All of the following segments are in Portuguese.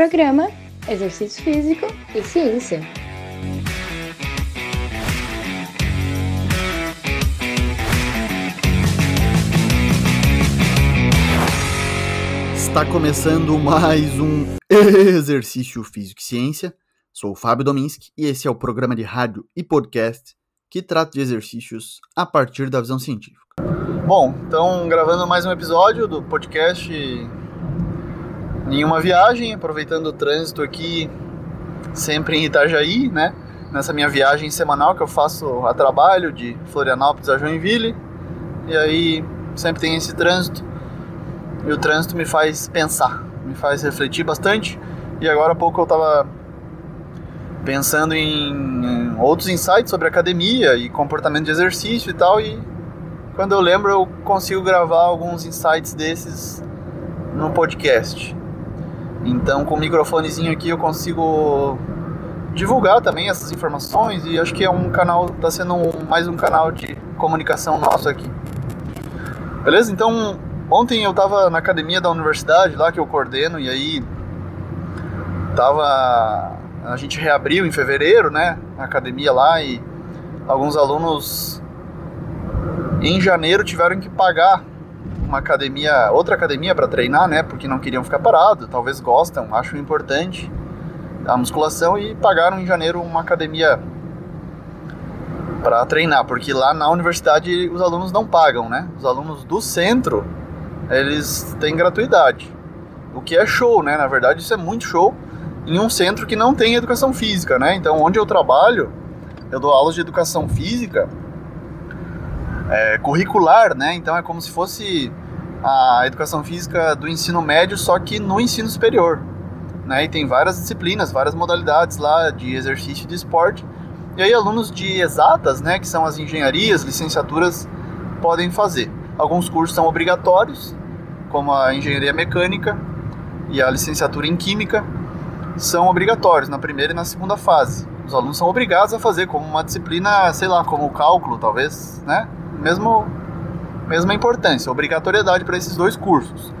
Programa Exercício Físico e Ciência. Está começando mais um Exercício Físico e Ciência. Sou o Fábio Dominski e esse é o programa de rádio e podcast que trata de exercícios a partir da visão científica. Bom, então gravando mais um episódio do podcast em uma viagem, aproveitando o trânsito aqui sempre em Itajaí, né? Nessa minha viagem semanal que eu faço a trabalho de Florianópolis a Joinville. E aí sempre tem esse trânsito. E o trânsito me faz pensar, me faz refletir bastante. E agora há pouco eu estava pensando em outros insights sobre academia e comportamento de exercício e tal. E quando eu lembro, eu consigo gravar alguns insights desses no podcast. Então, com o microfonezinho aqui, eu consigo divulgar também essas informações e acho que é um canal, está sendo um, mais um canal de comunicação nosso aqui. Beleza? Então, ontem eu estava na academia da universidade lá que eu coordeno e aí tava a gente reabriu em fevereiro, né, a academia lá e alguns alunos em janeiro tiveram que pagar uma academia, outra academia para treinar, né? Porque não queriam ficar parado, talvez gostam, acham importante a musculação e pagaram em janeiro uma academia para treinar, porque lá na universidade os alunos não pagam, né? Os alunos do centro, eles têm gratuidade. O que é show, né? Na verdade, isso é muito show em um centro que não tem educação física, né? Então, onde eu trabalho, eu dou aulas de educação física é, curricular, né? Então é como se fosse a educação física do ensino médio, só que no ensino superior. Né? E tem várias disciplinas, várias modalidades lá de exercício de esporte. E aí alunos de exatas, né, que são as engenharias, licenciaturas, podem fazer. Alguns cursos são obrigatórios, como a engenharia mecânica e a licenciatura em química, são obrigatórios na primeira e na segunda fase. Os alunos são obrigados a fazer como uma disciplina, sei lá, como o cálculo, talvez, né? Mesmo mesma importância, obrigatoriedade para esses dois cursos.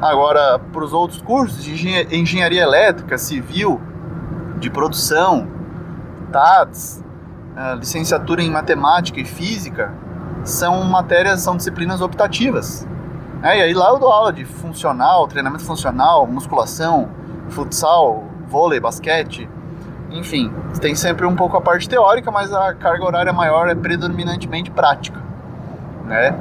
Agora, para os outros cursos de engenharia elétrica, civil, de produção, TADS, eh, licenciatura em matemática e física, são matérias, são disciplinas optativas. É, e aí lá eu dou aula de funcional, treinamento funcional, musculação, futsal, vôlei, basquete, enfim, tem sempre um pouco a parte teórica, mas a carga horária maior é predominantemente prática né?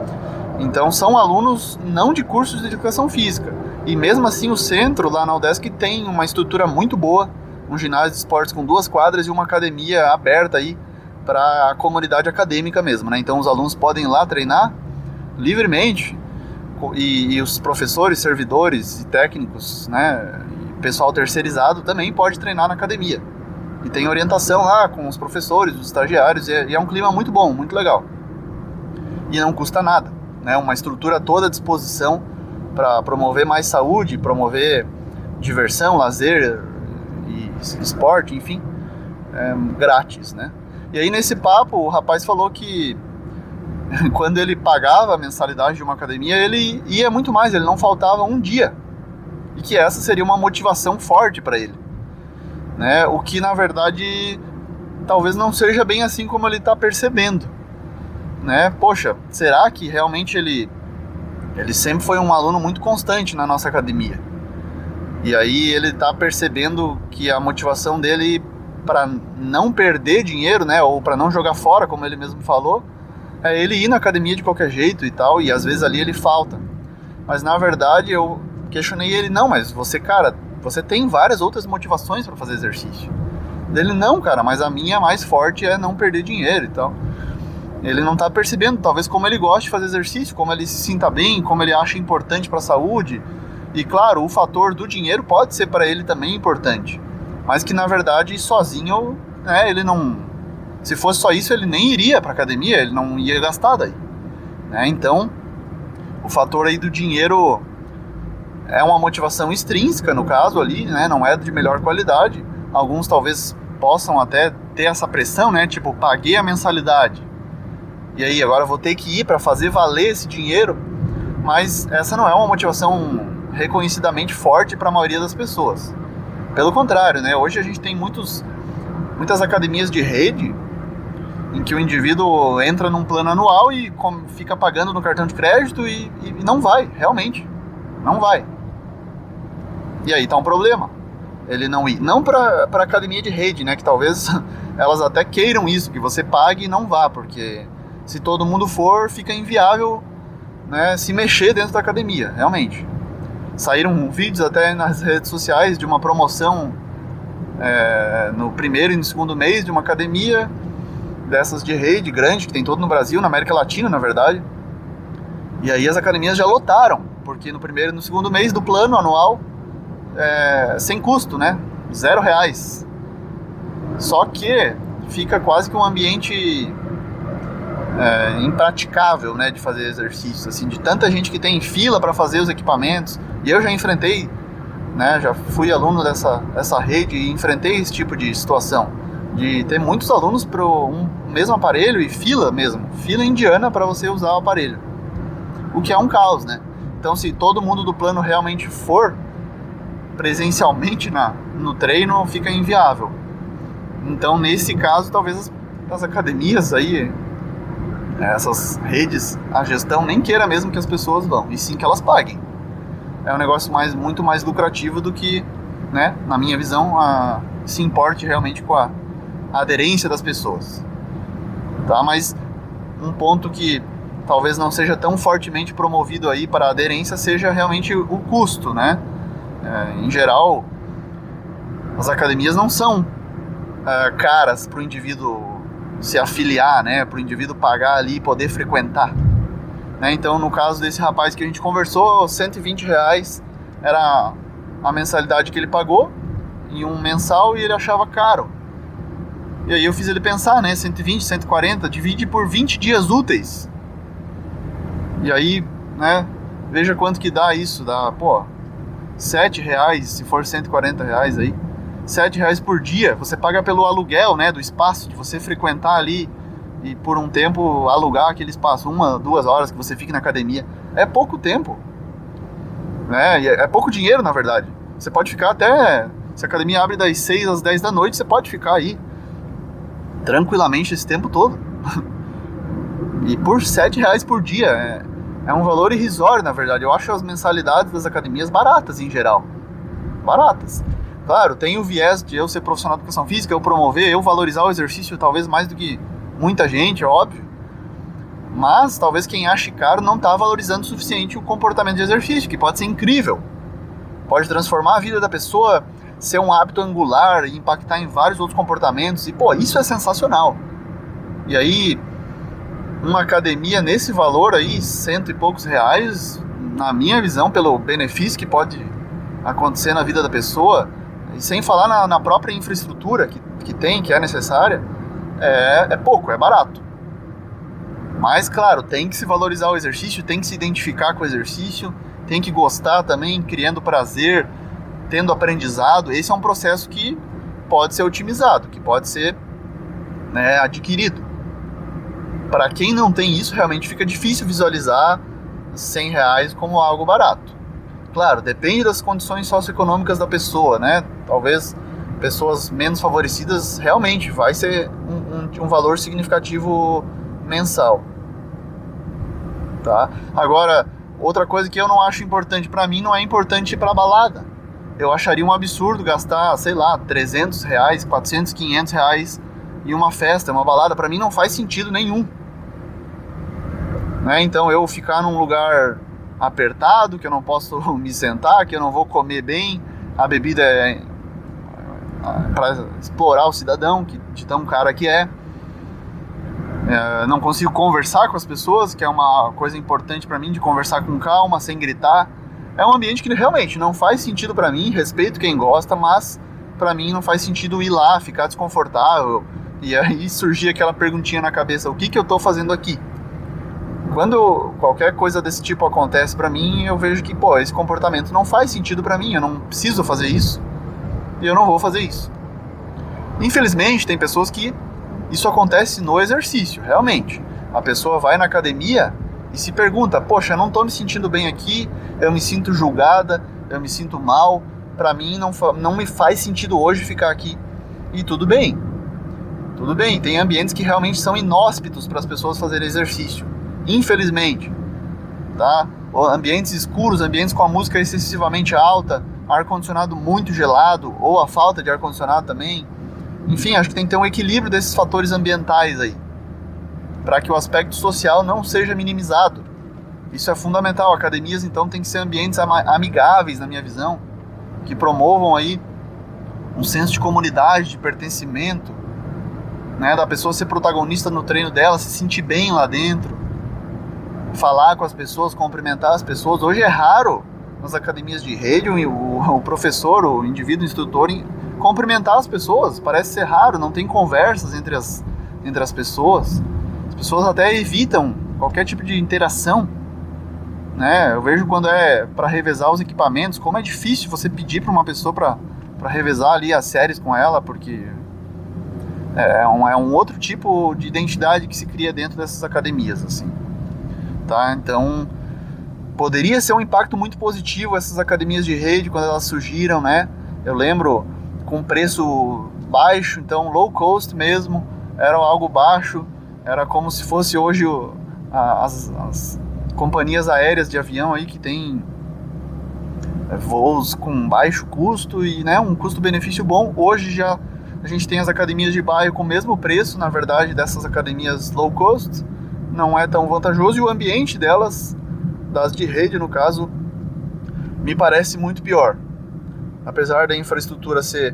Então são alunos não de cursos de educação física. E mesmo assim o centro lá na UDESC tem uma estrutura muito boa, um ginásio de esportes com duas quadras e uma academia aberta aí para a comunidade acadêmica mesmo, né? Então os alunos podem ir lá treinar livremente e, e os professores, servidores e técnicos, né? E pessoal terceirizado também pode treinar na academia. E tem orientação lá com os professores, os estagiários, e é, e é um clima muito bom, muito legal e não custa nada. Né? Uma estrutura toda à disposição para promover mais saúde, promover diversão, lazer e esporte, enfim, é, grátis, né? E aí nesse papo o rapaz falou que quando ele pagava a mensalidade de uma academia, ele ia muito mais, ele não faltava um dia. E que essa seria uma motivação forte para ele. Né? O que na verdade talvez não seja bem assim como ele está percebendo né? Poxa, será que realmente ele ele sempre foi um aluno muito constante na nossa academia? E aí ele está percebendo que a motivação dele para não perder dinheiro, né, ou para não jogar fora, como ele mesmo falou, é ele ir na academia de qualquer jeito e tal, e às vezes ali ele falta. Mas na verdade eu questionei ele, não, mas você, cara, você tem várias outras motivações para fazer exercício. Dele, não, cara, mas a minha mais forte é não perder dinheiro e tal. Ele não está percebendo, talvez, como ele gosta de fazer exercício, como ele se sinta bem, como ele acha importante para a saúde. E claro, o fator do dinheiro pode ser para ele também importante, mas que na verdade sozinho, né, ele não. Se fosse só isso, ele nem iria para academia, ele não ia gastar daí. Né? Então, o fator aí do dinheiro é uma motivação extrínseca no caso ali, né? Não é de melhor qualidade. Alguns talvez possam até ter essa pressão, né? Tipo, paguei a mensalidade e aí agora vou ter que ir para fazer valer esse dinheiro, mas essa não é uma motivação reconhecidamente forte para a maioria das pessoas. Pelo contrário, né? Hoje a gente tem muitos, muitas academias de rede em que o indivíduo entra num plano anual e fica pagando no cartão de crédito e, e não vai, realmente. Não vai. E aí tá um problema. Ele não ir. Não para academia de rede, né? Que talvez elas até queiram isso, que você pague e não vá, porque se todo mundo for, fica inviável né, se mexer dentro da academia, realmente. Saíram vídeos até nas redes sociais de uma promoção é, no primeiro e no segundo mês de uma academia dessas de rede grande, que tem todo no Brasil, na América Latina, na verdade. E aí as academias já lotaram, porque no primeiro e no segundo mês do plano anual, é, sem custo, né? Zero reais. Só que fica quase que um ambiente é, impraticável, né, de fazer exercício, assim, de tanta gente que tem fila para fazer os equipamentos. E eu já enfrentei, né, já fui aluno dessa, dessa rede e enfrentei esse tipo de situação, de ter muitos alunos para um mesmo aparelho e fila mesmo, fila indiana para você usar o aparelho. O que é um caos, né? Então, se todo mundo do plano realmente for presencialmente na, no treino, fica inviável. Então, nesse caso, talvez as, as academias aí, essas redes, a gestão nem queira mesmo que as pessoas vão, e sim que elas paguem. É um negócio mais, muito mais lucrativo do que, né, na minha visão, a, se importe realmente com a, a aderência das pessoas. Tá? Mas um ponto que talvez não seja tão fortemente promovido aí para a aderência seja realmente o custo, né? É, em geral, as academias não são é, caras para o indivíduo se afiliar, né, para o indivíduo pagar ali e poder frequentar. Né? Então, no caso desse rapaz que a gente conversou, 120 reais era a mensalidade que ele pagou em um mensal e ele achava caro. E aí eu fiz ele pensar, né, 120, 140, divide por 20 dias úteis. E aí, né, veja quanto que dá isso, dá, pô, 7 reais, se for 140 reais aí. 7 reais por dia, você paga pelo aluguel, né, do espaço, de você frequentar ali e por um tempo alugar aquele espaço, uma, duas horas que você fique na academia. É pouco tempo, né, é, é pouco dinheiro na verdade. Você pode ficar até, se a academia abre das 6 às 10 da noite, você pode ficar aí tranquilamente esse tempo todo. e por 7 reais por dia, é, é um valor irrisório na verdade. Eu acho as mensalidades das academias baratas em geral. Baratas. Claro, tem o viés de eu ser profissional de educação física, eu promover, eu valorizar o exercício talvez mais do que muita gente, é óbvio. Mas talvez quem ache caro não está valorizando o suficiente o comportamento de exercício, que pode ser incrível. Pode transformar a vida da pessoa, ser um hábito angular e impactar em vários outros comportamentos. E, pô, isso é sensacional. E aí, uma academia nesse valor aí, cento e poucos reais, na minha visão, pelo benefício que pode acontecer na vida da pessoa, e sem falar na, na própria infraestrutura que, que tem, que é necessária, é, é pouco, é barato. Mas, claro, tem que se valorizar o exercício, tem que se identificar com o exercício, tem que gostar também, criando prazer, tendo aprendizado. Esse é um processo que pode ser otimizado, que pode ser né, adquirido. Para quem não tem isso, realmente fica difícil visualizar 100 reais como algo barato. Claro, depende das condições socioeconômicas da pessoa, né? Talvez pessoas menos favorecidas realmente vai ser um, um, um valor significativo mensal. Tá? Agora, outra coisa que eu não acho importante para mim não é importante para balada. Eu acharia um absurdo gastar, sei lá, 300 reais, 400, 500 reais em uma festa, uma balada. Para mim não faz sentido nenhum. Né? Então eu ficar num lugar apertado, que eu não posso me sentar, que eu não vou comer bem, a bebida é, é para explorar o cidadão, que de tão cara que é. é. Não consigo conversar com as pessoas, que é uma coisa importante para mim, de conversar com calma, sem gritar. É um ambiente que realmente não faz sentido para mim, respeito quem gosta, mas para mim não faz sentido ir lá, ficar desconfortável. E aí surgir aquela perguntinha na cabeça: o que, que eu tô fazendo aqui? Quando qualquer coisa desse tipo acontece para mim, eu vejo que, pô, esse comportamento não faz sentido para mim, eu não preciso fazer isso. E eu não vou fazer isso. Infelizmente, tem pessoas que isso acontece no exercício, realmente. A pessoa vai na academia e se pergunta: "Poxa, eu não tô me sentindo bem aqui, eu me sinto julgada, eu me sinto mal, para mim não, não me faz sentido hoje ficar aqui. E tudo bem. Tudo bem, tem ambientes que realmente são inóspitos para as pessoas fazerem exercício. Infelizmente. Tá? Ambientes escuros, ambientes com a música excessivamente alta, ar-condicionado muito gelado, ou a falta de ar-condicionado também. Enfim, acho que tem que ter um equilíbrio desses fatores ambientais aí. Para que o aspecto social não seja minimizado. Isso é fundamental. Academias, então, tem que ser ambientes amigáveis, na minha visão, que promovam aí um senso de comunidade, de pertencimento, né, da pessoa ser protagonista no treino dela, se sentir bem lá dentro, falar com as pessoas, cumprimentar as pessoas. Hoje é raro nas academias de rede o, o professor, o indivíduo o instrutor cumprimentar as pessoas. Parece ser raro, não tem conversas entre as, entre as pessoas. As pessoas até evitam qualquer tipo de interação. Né? Eu vejo quando é para revezar os equipamentos, como é difícil você pedir para uma pessoa para revezar ali as séries com ela, porque é, é um, é um outro tipo de identidade que se cria dentro dessas academias, assim. Tá? Então, poderia ser um impacto muito positivo essas academias de rede quando elas surgiram, né? Eu lembro com preço baixo, então low cost mesmo, era algo baixo, era como se fosse hoje o, as, as, companhias aéreas de avião aí que tem é, voos com baixo custo e né, um custo-benefício bom. Hoje já a gente tem as academias de bairro com o mesmo preço, na verdade, dessas academias low cost. Não é tão vantajoso e o ambiente delas, das de rede no caso, me parece muito pior. Apesar da infraestrutura ser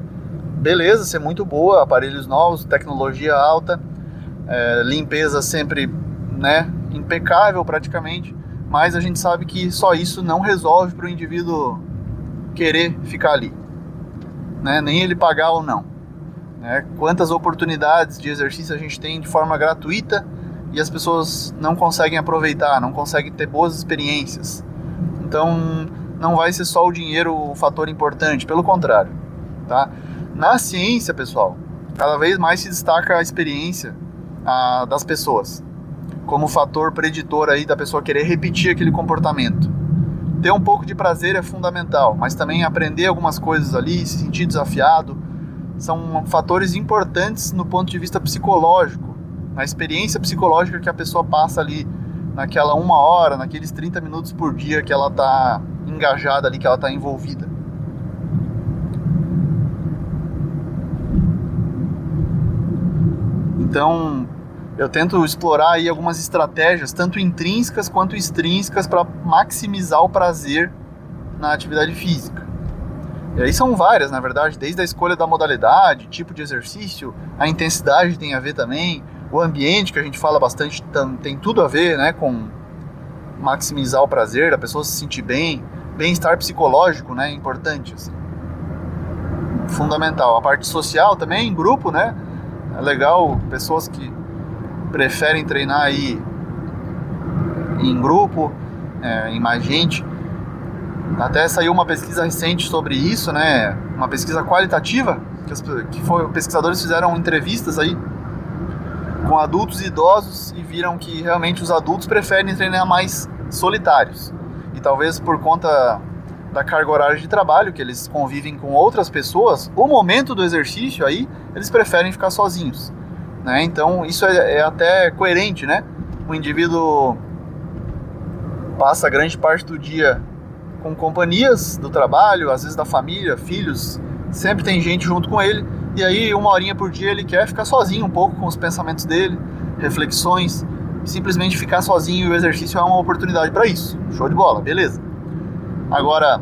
beleza, ser muito boa, aparelhos novos, tecnologia alta, é, limpeza sempre né, impecável praticamente, mas a gente sabe que só isso não resolve para o indivíduo querer ficar ali, né? nem ele pagar ou não. Né? Quantas oportunidades de exercício a gente tem de forma gratuita e as pessoas não conseguem aproveitar, não conseguem ter boas experiências. Então, não vai ser só o dinheiro o fator importante, pelo contrário, tá? Na ciência, pessoal, cada vez mais se destaca a experiência a, das pessoas como fator preditor aí da pessoa querer repetir aquele comportamento. Ter um pouco de prazer é fundamental, mas também aprender algumas coisas ali, se sentir desafiado, são fatores importantes no ponto de vista psicológico, na experiência psicológica que a pessoa passa ali naquela uma hora, naqueles 30 minutos por dia que ela está engajada ali, que ela está envolvida. Então, eu tento explorar aí algumas estratégias, tanto intrínsecas quanto extrínsecas, para maximizar o prazer na atividade física. E aí são várias, na verdade, desde a escolha da modalidade, tipo de exercício, a intensidade tem a ver também, o ambiente que a gente fala bastante tem tudo a ver, né, com maximizar o prazer, a pessoa se sentir bem, bem-estar psicológico, né, é importante, assim. fundamental. A parte social também, grupo, né, é legal pessoas que preferem treinar aí em grupo, é, em mais gente, até saiu uma pesquisa recente sobre isso, né? Uma pesquisa qualitativa que, as, que foi, pesquisadores fizeram entrevistas aí com adultos e idosos e viram que realmente os adultos preferem treinar mais solitários. E talvez por conta da carga horária de trabalho, que eles convivem com outras pessoas, o momento do exercício aí, eles preferem ficar sozinhos. Né? Então isso é, é até coerente, né? O indivíduo passa grande parte do dia com companhias do trabalho, às vezes da família, filhos, sempre tem gente junto com ele, e aí uma horinha por dia ele quer ficar sozinho um pouco com os pensamentos dele, reflexões, simplesmente ficar sozinho e o exercício é uma oportunidade para isso. Show de bola, beleza. Agora,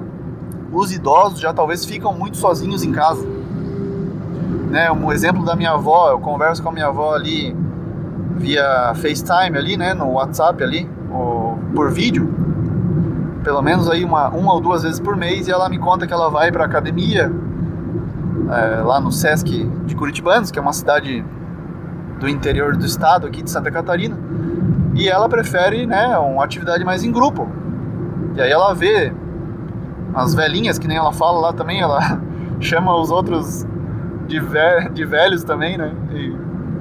os idosos já talvez ficam muito sozinhos em casa. Né, um exemplo da minha avó, eu converso com a minha avó ali via FaceTime ali, né, no WhatsApp ali, ou por vídeo pelo menos aí uma, uma ou duas vezes por mês e ela me conta que ela vai para academia é, lá no Sesc de Curitibanos, que é uma cidade do interior do estado aqui de Santa Catarina, e ela prefere né, uma atividade mais em grupo. E aí ela vê as velhinhas, que nem ela fala lá também, ela chama os outros de, ve de velhos também, né? E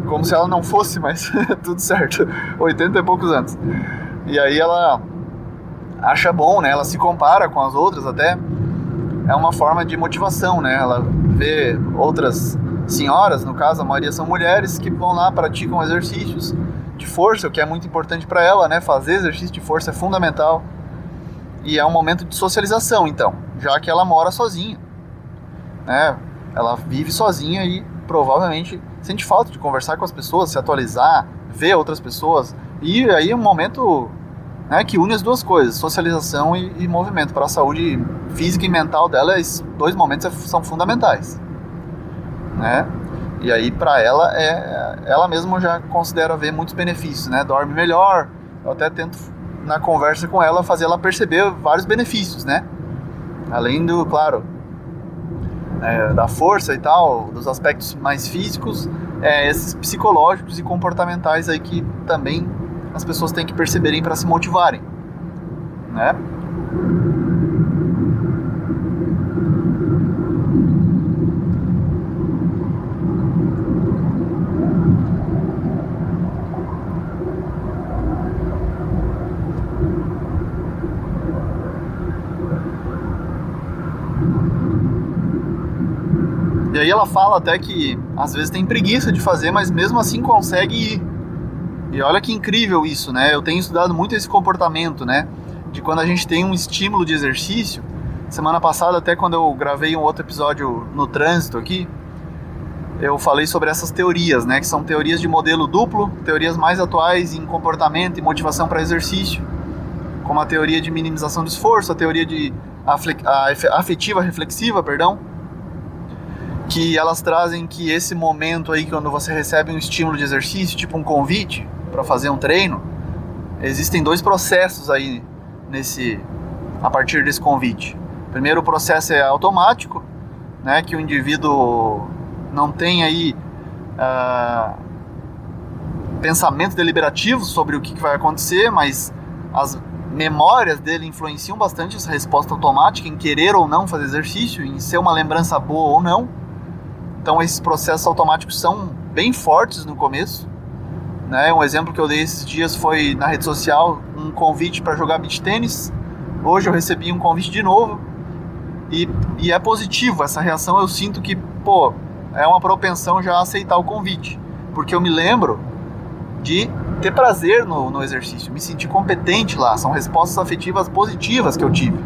como se ela não fosse, mas tudo certo, 80 e poucos anos. E aí ela acha bom, né? Ela se compara com as outras até. É uma forma de motivação, né? Ela vê outras senhoras, no caso a maioria são mulheres, que vão lá, praticam exercícios de força, o que é muito importante para ela, né? Fazer exercício de força é fundamental. E é um momento de socialização, então, já que ela mora sozinha, né? Ela vive sozinha e provavelmente sente falta de conversar com as pessoas, se atualizar, ver outras pessoas. E aí é um momento né, que une as duas coisas, socialização e, e movimento. Para a saúde física e mental dela, esses dois momentos é, são fundamentais. Né? E aí para ela, é, ela mesma já considera ver muitos benefícios, né? Dorme melhor, eu até tento na conversa com ela fazer ela perceber vários benefícios, né? Além do, claro, é, da força e tal, dos aspectos mais físicos, é, esses psicológicos e comportamentais aí que também as pessoas têm que perceberem para se motivarem, né? E aí ela fala até que às vezes tem preguiça de fazer, mas mesmo assim consegue ir. E olha que incrível isso, né? Eu tenho estudado muito esse comportamento, né? De quando a gente tem um estímulo de exercício. Semana passada, até quando eu gravei um outro episódio no trânsito aqui, eu falei sobre essas teorias, né? Que são teorias de modelo duplo, teorias mais atuais em comportamento e motivação para exercício, como a teoria de minimização do esforço, a teoria de afetiva reflexiva, perdão, que elas trazem que esse momento aí, quando você recebe um estímulo de exercício, tipo um convite para fazer um treino, existem dois processos aí nesse a partir desse convite. Primeiro, o processo é automático, né, que o indivíduo não tem aí uh, pensamento deliberativo sobre o que vai acontecer, mas as memórias dele influenciam bastante essa resposta automática em querer ou não fazer exercício, em ser uma lembrança boa ou não. Então esses processos automáticos são bem fortes no começo. Né? Um exemplo que eu dei esses dias foi na rede social um convite para jogar beach tênis. Hoje eu recebi um convite de novo e, e é positivo essa reação. Eu sinto que pô é uma propensão já a aceitar o convite, porque eu me lembro de ter prazer no, no exercício, me sentir competente lá. São respostas afetivas positivas que eu tive.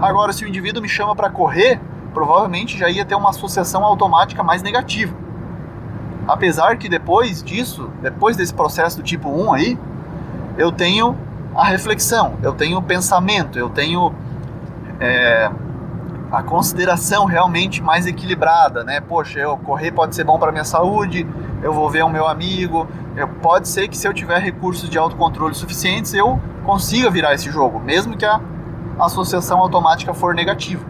Agora, se o indivíduo me chama para correr, provavelmente já ia ter uma associação automática mais negativa. Apesar que depois disso, depois desse processo do tipo 1 aí, eu tenho a reflexão, eu tenho o pensamento, eu tenho é, a consideração realmente mais equilibrada, né? Poxa, eu correr pode ser bom para minha saúde, eu vou ver o meu amigo, eu, pode ser que se eu tiver recursos de autocontrole suficientes, eu consiga virar esse jogo, mesmo que a associação automática for negativa.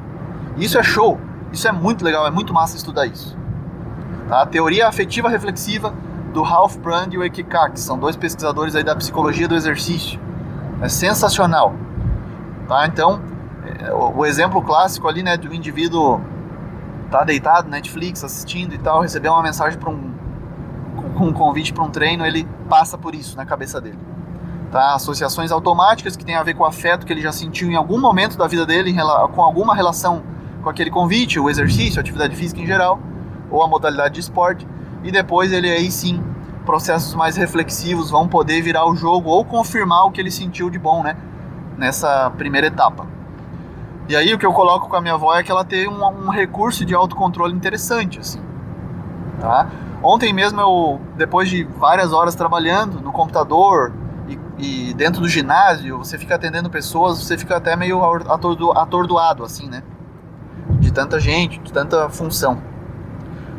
Isso é show, isso é muito legal, é muito massa estudar isso. A teoria afetiva reflexiva do Ralph Brand e o Ekikak, que são dois pesquisadores aí da psicologia do exercício. É sensacional. Tá? Então, é, o exemplo clássico ali, né, do indivíduo tá deitado, Netflix, assistindo e tal, receber uma mensagem para um um convite para um treino, ele passa por isso na cabeça dele. Tá? Associações automáticas que tem a ver com o afeto que ele já sentiu em algum momento da vida dele, com alguma relação com aquele convite, o exercício, a atividade física em geral, ou a modalidade de esporte, e depois ele aí sim, processos mais reflexivos vão poder virar o jogo ou confirmar o que ele sentiu de bom, né, nessa primeira etapa. E aí o que eu coloco com a minha avó é que ela tem um, um recurso de autocontrole interessante, assim, tá? Ontem mesmo eu, depois de várias horas trabalhando no computador e, e dentro do ginásio, você fica atendendo pessoas, você fica até meio atordoado, assim, né? de tanta gente, de tanta função.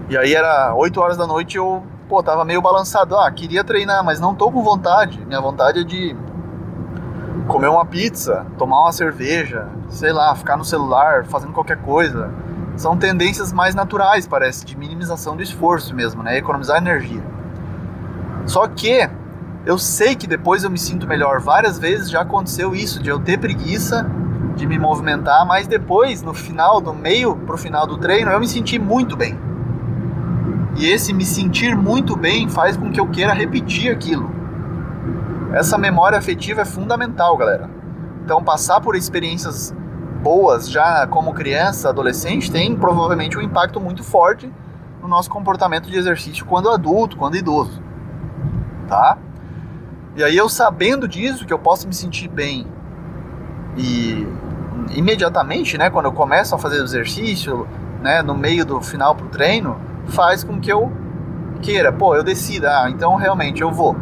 E aí era 8 horas da noite eu, pô, tava meio balançado. Ah, queria treinar, mas não tô com vontade. Minha vontade é de comer uma pizza, tomar uma cerveja, sei lá, ficar no celular, fazendo qualquer coisa. São tendências mais naturais, parece, de minimização do esforço mesmo, né? Economizar energia. Só que eu sei que depois eu me sinto melhor. Várias vezes já aconteceu isso, de eu ter preguiça de me movimentar, mas depois, no final, do meio pro final do treino, eu me senti muito bem. E esse me sentir muito bem faz com que eu queira repetir aquilo. Essa memória afetiva é fundamental, galera. Então, passar por experiências boas já como criança, adolescente, tem provavelmente um impacto muito forte no nosso comportamento de exercício quando adulto, quando idoso. Tá? E aí eu sabendo disso, que eu posso me sentir bem e imediatamente, né, quando eu começo a fazer o exercício, né, no meio do final pro treino, faz com que eu queira, pô, eu decida, ah, então realmente eu vou.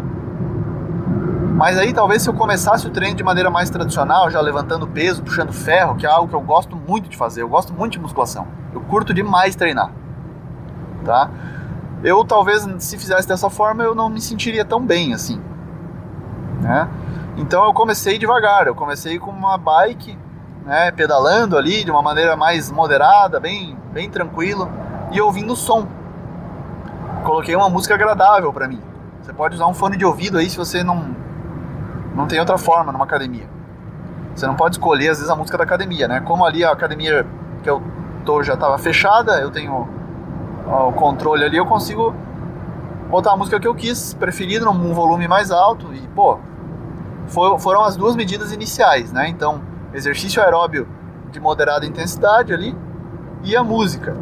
Mas aí talvez se eu começasse o treino de maneira mais tradicional, já levantando peso, puxando ferro, que é algo que eu gosto muito de fazer, eu gosto muito de musculação. Eu curto demais treinar. Tá? Eu talvez se fizesse dessa forma eu não me sentiria tão bem assim. Né? Então eu comecei devagar, eu comecei com uma bike, né, pedalando ali de uma maneira mais moderada, bem, bem tranquilo e ouvindo som. Coloquei uma música agradável para mim. Você pode usar um fone de ouvido aí se você não não tem outra forma numa academia. Você não pode escolher às vezes a música da academia, né? Como ali a academia que eu tô já estava fechada, eu tenho ó, o controle ali, eu consigo botar a música que eu quis, preferido num volume mais alto e pô, foram as duas medidas iniciais, né? Então, exercício aeróbio de moderada intensidade ali e a música.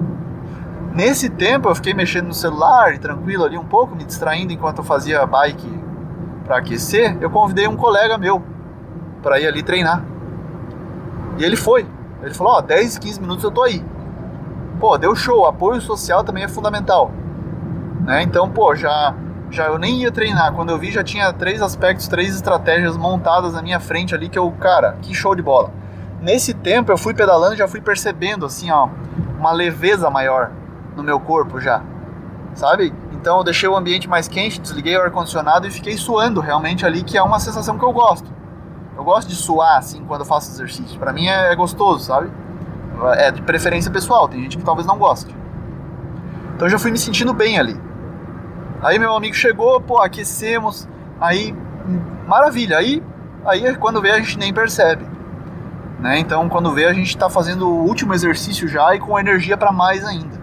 Nesse tempo eu fiquei mexendo no celular tranquilo ali um pouco, me distraindo enquanto eu fazia bike para aquecer. Eu convidei um colega meu para ir ali treinar. E ele foi. Ele falou: Ó, oh, 10, 15 minutos eu tô aí. Pô, deu show. Apoio social também é fundamental. Né? Então, pô, já já eu nem ia treinar. Quando eu vi, já tinha três aspectos, três estratégias montadas na minha frente ali que eu, cara, que show de bola. Nesse tempo eu fui pedalando, já fui percebendo assim, ó, uma leveza maior no meu corpo já. Sabe? Então eu deixei o ambiente mais quente, desliguei o ar condicionado e fiquei suando realmente ali, que é uma sensação que eu gosto. Eu gosto de suar assim quando eu faço exercício. Para mim é, é gostoso, sabe? É de preferência pessoal, tem gente que talvez não goste. Então eu já fui me sentindo bem ali. Aí meu amigo chegou, pô, aquecemos, aí maravilha. Aí, aí quando vê a gente nem percebe. Né? Então quando vê a gente está fazendo o último exercício já e com energia para mais ainda.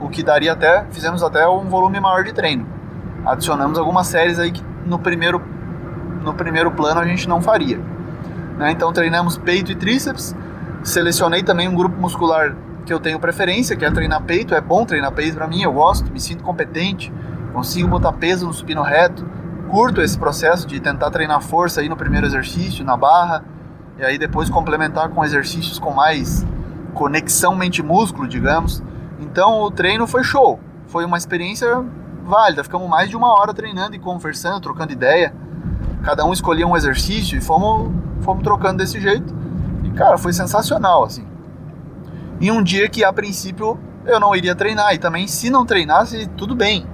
O que daria até, fizemos até um volume maior de treino. Adicionamos algumas séries aí que no primeiro, no primeiro plano a gente não faria. Né? Então treinamos peito e tríceps. Selecionei também um grupo muscular que eu tenho preferência, que é treinar peito. É bom treinar peito para mim, eu gosto, me sinto competente consigo botar peso no supino reto, curto esse processo de tentar treinar força aí no primeiro exercício, na barra, e aí depois complementar com exercícios com mais conexão mente-músculo, digamos. Então o treino foi show, foi uma experiência válida. Ficamos mais de uma hora treinando e conversando, trocando ideia. Cada um escolhia um exercício e fomos, fomos trocando desse jeito. E cara, foi sensacional assim. E um dia que a princípio eu não iria treinar e também se não treinasse tudo bem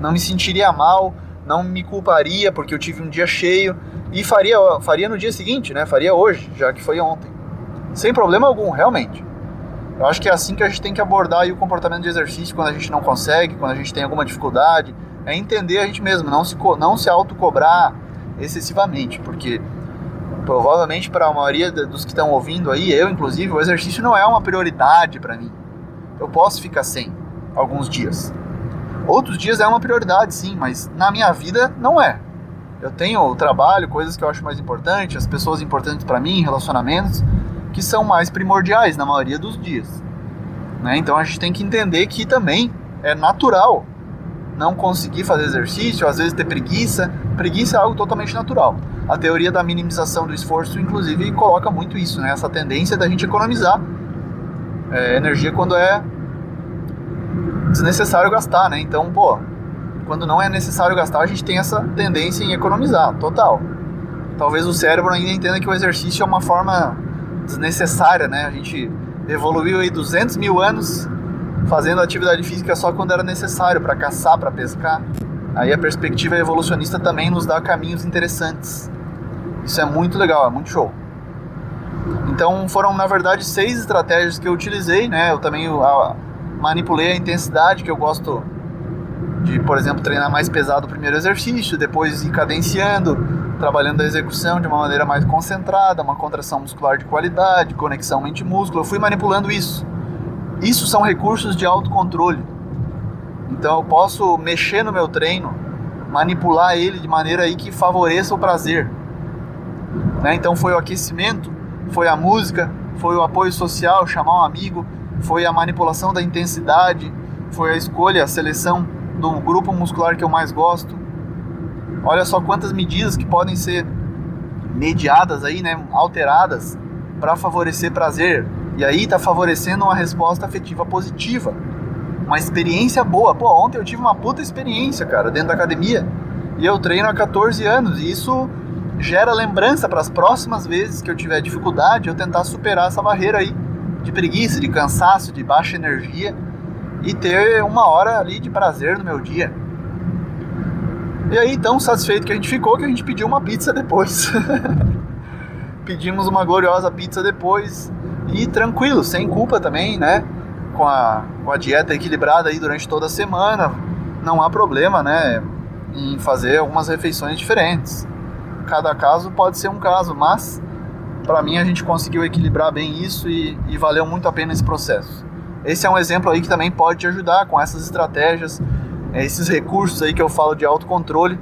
não me sentiria mal, não me culparia porque eu tive um dia cheio e faria, faria no dia seguinte, né? Faria hoje, já que foi ontem. Sem problema algum, realmente. Eu acho que é assim que a gente tem que abordar o comportamento de exercício quando a gente não consegue, quando a gente tem alguma dificuldade. É entender a gente mesmo, não se, não se autocobrar excessivamente, porque provavelmente para a maioria dos que estão ouvindo aí, eu inclusive, o exercício não é uma prioridade para mim. Eu posso ficar sem alguns dias. Outros dias é uma prioridade, sim, mas na minha vida não é. Eu tenho o trabalho, coisas que eu acho mais importantes, as pessoas importantes para mim, relacionamentos, que são mais primordiais na maioria dos dias. Né? Então a gente tem que entender que também é natural não conseguir fazer exercício, às vezes ter preguiça. Preguiça é algo totalmente natural. A teoria da minimização do esforço, inclusive, coloca muito isso, né? essa tendência da gente economizar é, energia quando é desnecessário gastar, né? Então, pô, quando não é necessário gastar, a gente tem essa tendência em economizar, total. Talvez o cérebro ainda entenda que o exercício é uma forma desnecessária, né? A gente evoluiu aí 200 mil anos fazendo atividade física só quando era necessário, para caçar, para pescar. Aí a perspectiva evolucionista também nos dá caminhos interessantes. Isso é muito legal, é muito show. Então foram na verdade seis estratégias que eu utilizei, né? Eu também a, manipulei a intensidade que eu gosto de, por exemplo, treinar mais pesado o primeiro exercício, depois ir cadenciando, trabalhando a execução de uma maneira mais concentrada, uma contração muscular de qualidade, conexão mente-músculo. Eu fui manipulando isso. Isso são recursos de autocontrole. Então eu posso mexer no meu treino, manipular ele de maneira aí que favoreça o prazer. Né? Então foi o aquecimento, foi a música, foi o apoio social, chamar um amigo, foi a manipulação da intensidade, foi a escolha, a seleção do grupo muscular que eu mais gosto. Olha só quantas medidas que podem ser mediadas aí, né, alteradas para favorecer prazer. E aí está favorecendo uma resposta afetiva positiva. Uma experiência boa. Pô, ontem eu tive uma puta experiência, cara, dentro da academia. E eu treino há 14 anos. E isso gera lembrança para as próximas vezes que eu tiver dificuldade, eu tentar superar essa barreira aí de preguiça, de cansaço, de baixa energia e ter uma hora ali de prazer no meu dia. E aí, tão satisfeito que a gente ficou que a gente pediu uma pizza depois. Pedimos uma gloriosa pizza depois e tranquilo, sem culpa também, né? Com a, com a dieta equilibrada aí durante toda a semana, não há problema, né? Em fazer algumas refeições diferentes. Cada caso pode ser um caso, mas para mim a gente conseguiu equilibrar bem isso e, e valeu muito a pena esse processo. Esse é um exemplo aí que também pode te ajudar com essas estratégias, é, esses recursos aí que eu falo de autocontrole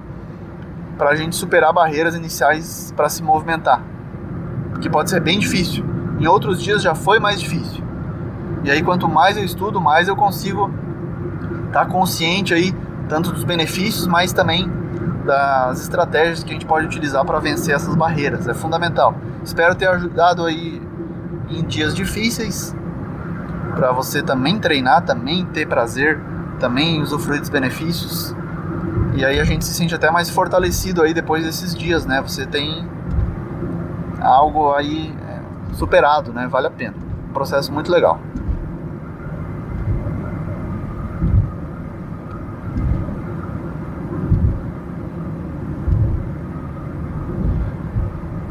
para a gente superar barreiras iniciais para se movimentar, que pode ser bem difícil. Em outros dias já foi mais difícil. E aí quanto mais eu estudo, mais eu consigo estar tá consciente aí tanto dos benefícios, mas também das estratégias que a gente pode utilizar para vencer essas barreiras. É fundamental. Espero ter ajudado aí em dias difíceis para você também treinar, também ter prazer, também usufruir dos benefícios. E aí a gente se sente até mais fortalecido aí depois desses dias, né? Você tem algo aí é, superado, né? Vale a pena. Um processo muito legal.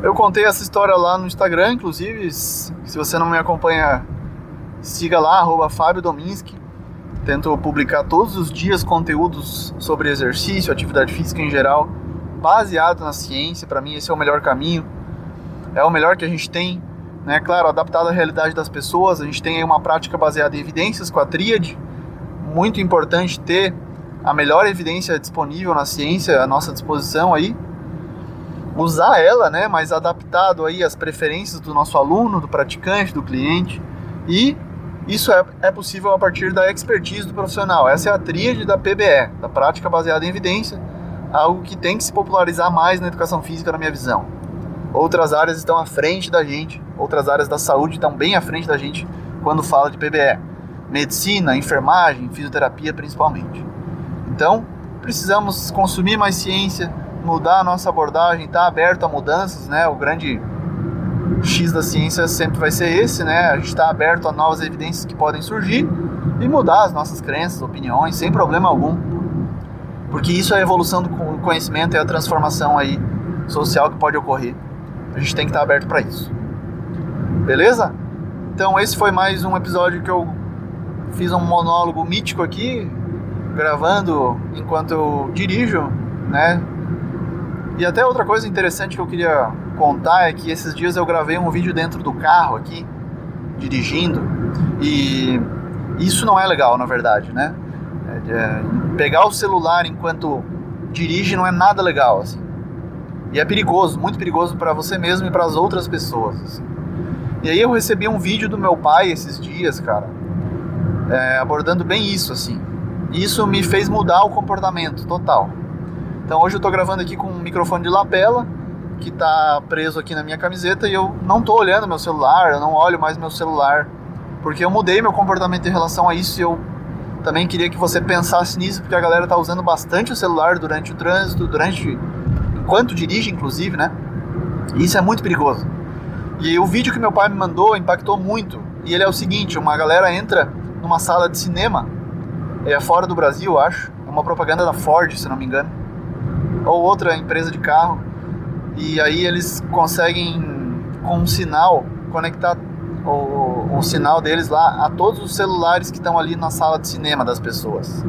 Eu contei essa história lá no Instagram, inclusive, se você não me acompanha Siga lá, arroba Fábio Dominski. Tento publicar todos os dias conteúdos sobre exercício, atividade física em geral, baseado na ciência. Para mim, esse é o melhor caminho. É o melhor que a gente tem, né? Claro, adaptado à realidade das pessoas. A gente tem aí uma prática baseada em evidências com a tríade. Muito importante ter a melhor evidência disponível na ciência à nossa disposição aí. Usar ela, né? Mas adaptado aí às preferências do nosso aluno, do praticante, do cliente. E isso é, é possível a partir da expertise do profissional. Essa é a tríade da PBE, da prática baseada em evidência, algo que tem que se popularizar mais na educação física, na minha visão. Outras áreas estão à frente da gente, outras áreas da saúde estão bem à frente da gente quando fala de PBE. Medicina, enfermagem, fisioterapia principalmente. Então, precisamos consumir mais ciência, mudar a nossa abordagem, estar tá aberto a mudanças, né? O grande X da ciência sempre vai ser esse, né? A gente está aberto a novas evidências que podem surgir e mudar as nossas crenças, opiniões, sem problema algum. Porque isso é a evolução do conhecimento, é a transformação aí social que pode ocorrer. A gente tem que estar aberto para isso. Beleza? Então esse foi mais um episódio que eu fiz um monólogo mítico aqui, gravando enquanto eu dirijo, né? E até outra coisa interessante que eu queria contar é que esses dias eu gravei um vídeo dentro do carro aqui, dirigindo, e isso não é legal, na verdade, né? É, é, pegar o celular enquanto dirige não é nada legal, assim. E é perigoso, muito perigoso para você mesmo e para as outras pessoas. Assim. E aí eu recebi um vídeo do meu pai esses dias, cara, é, abordando bem isso, assim. E isso me fez mudar o comportamento total. Então hoje eu tô gravando aqui com um microfone de lapela, que está preso aqui na minha camiseta e eu não estou olhando meu celular, eu não olho mais meu celular, porque eu mudei meu comportamento em relação a isso e eu também queria que você pensasse nisso, porque a galera está usando bastante o celular durante o trânsito, durante enquanto dirige, inclusive, né? E isso é muito perigoso. E o vídeo que meu pai me mandou impactou muito. E ele é o seguinte: uma galera entra numa sala de cinema, é fora do Brasil, acho. Uma propaganda da Ford, se não me engano, ou outra empresa de carro e aí eles conseguem com um sinal conectar o, o sinal deles lá a todos os celulares que estão ali na sala de cinema das pessoas.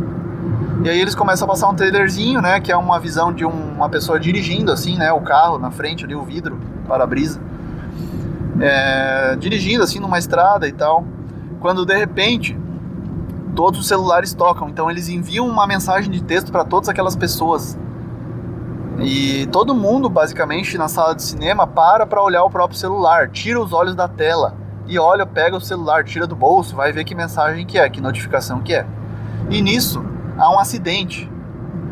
E aí eles começam a passar um trailerzinho, né, que é uma visão de um, uma pessoa dirigindo assim, né, o carro na frente ali, o vidro, para-brisa, é, dirigindo assim numa estrada e tal. Quando de repente todos os celulares tocam, então eles enviam uma mensagem de texto para todas aquelas pessoas e todo mundo, basicamente, na sala de cinema para para olhar o próprio celular, tira os olhos da tela, e olha, pega o celular, tira do bolso, vai ver que mensagem que é, que notificação que é. E nisso há um acidente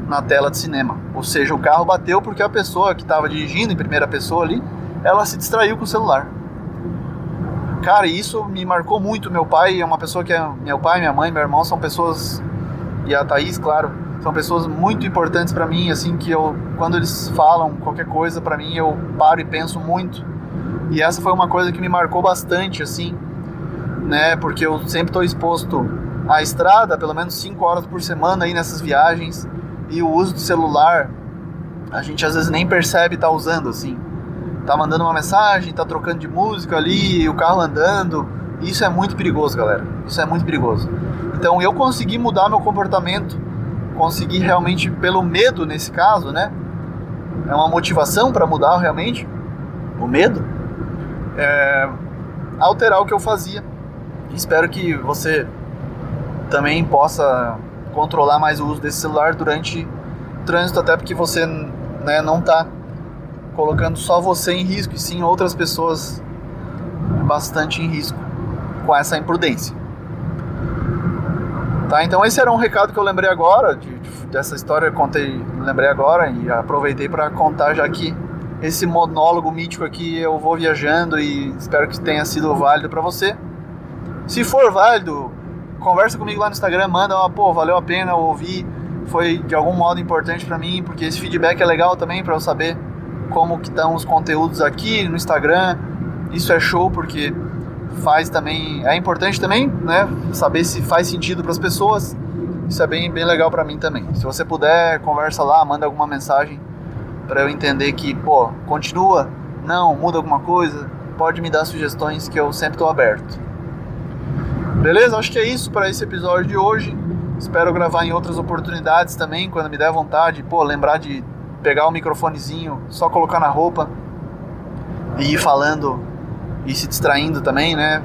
na tela de cinema. Ou seja, o carro bateu porque a pessoa que estava dirigindo em primeira pessoa ali, ela se distraiu com o celular. Cara, isso me marcou muito. Meu pai é uma pessoa que é. Meu pai, minha mãe, meu irmão são pessoas. E a Thaís, claro, são pessoas muito importantes para mim, assim, que eu. Quando eles falam qualquer coisa para mim, eu paro e penso muito. E essa foi uma coisa que me marcou bastante, assim, né? Porque eu sempre estou exposto à estrada, pelo menos 5 horas por semana aí nessas viagens e o uso do celular a gente às vezes nem percebe tá usando assim. Tá mandando uma mensagem, tá trocando de música ali, o carro andando. Isso é muito perigoso, galera. Isso é muito perigoso. Então eu consegui mudar meu comportamento, consegui realmente pelo medo nesse caso, né? É uma motivação para mudar realmente o medo. É, alterar o que eu fazia. Espero que você também possa controlar mais o uso desse celular durante trânsito, até porque você né, não está colocando só você em risco, e sim outras pessoas bastante em risco com essa imprudência. Tá, então esse era um recado que eu lembrei agora, de, de, dessa história eu contei, lembrei agora e aproveitei para contar já que esse monólogo mítico aqui eu vou viajando e espero que tenha sido válido para você. Se for válido, conversa comigo lá no Instagram, manda uma, pô, valeu a pena ouvir, foi de algum modo importante para mim, porque esse feedback é legal também para eu saber como que estão os conteúdos aqui no Instagram. Isso é show porque faz também, é importante também, né, saber se faz sentido para as pessoas. Isso é bem, bem legal para mim também. Se você puder, conversa lá, manda alguma mensagem para eu entender que, pô, continua, não, muda alguma coisa, pode me dar sugestões que eu sempre estou aberto. Beleza? Acho que é isso para esse episódio de hoje. Espero gravar em outras oportunidades também, quando me der vontade. Pô, lembrar de pegar o microfonezinho, só colocar na roupa e ir falando e se distraindo também, né?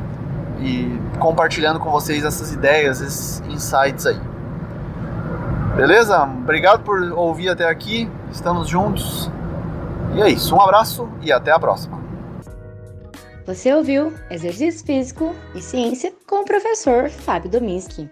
E compartilhando com vocês essas ideias, esses insights aí. Beleza? Obrigado por ouvir até aqui. Estamos juntos. E é isso. Um abraço e até a próxima. Você ouviu Exercício Físico e Ciência com o professor Fábio Dominski.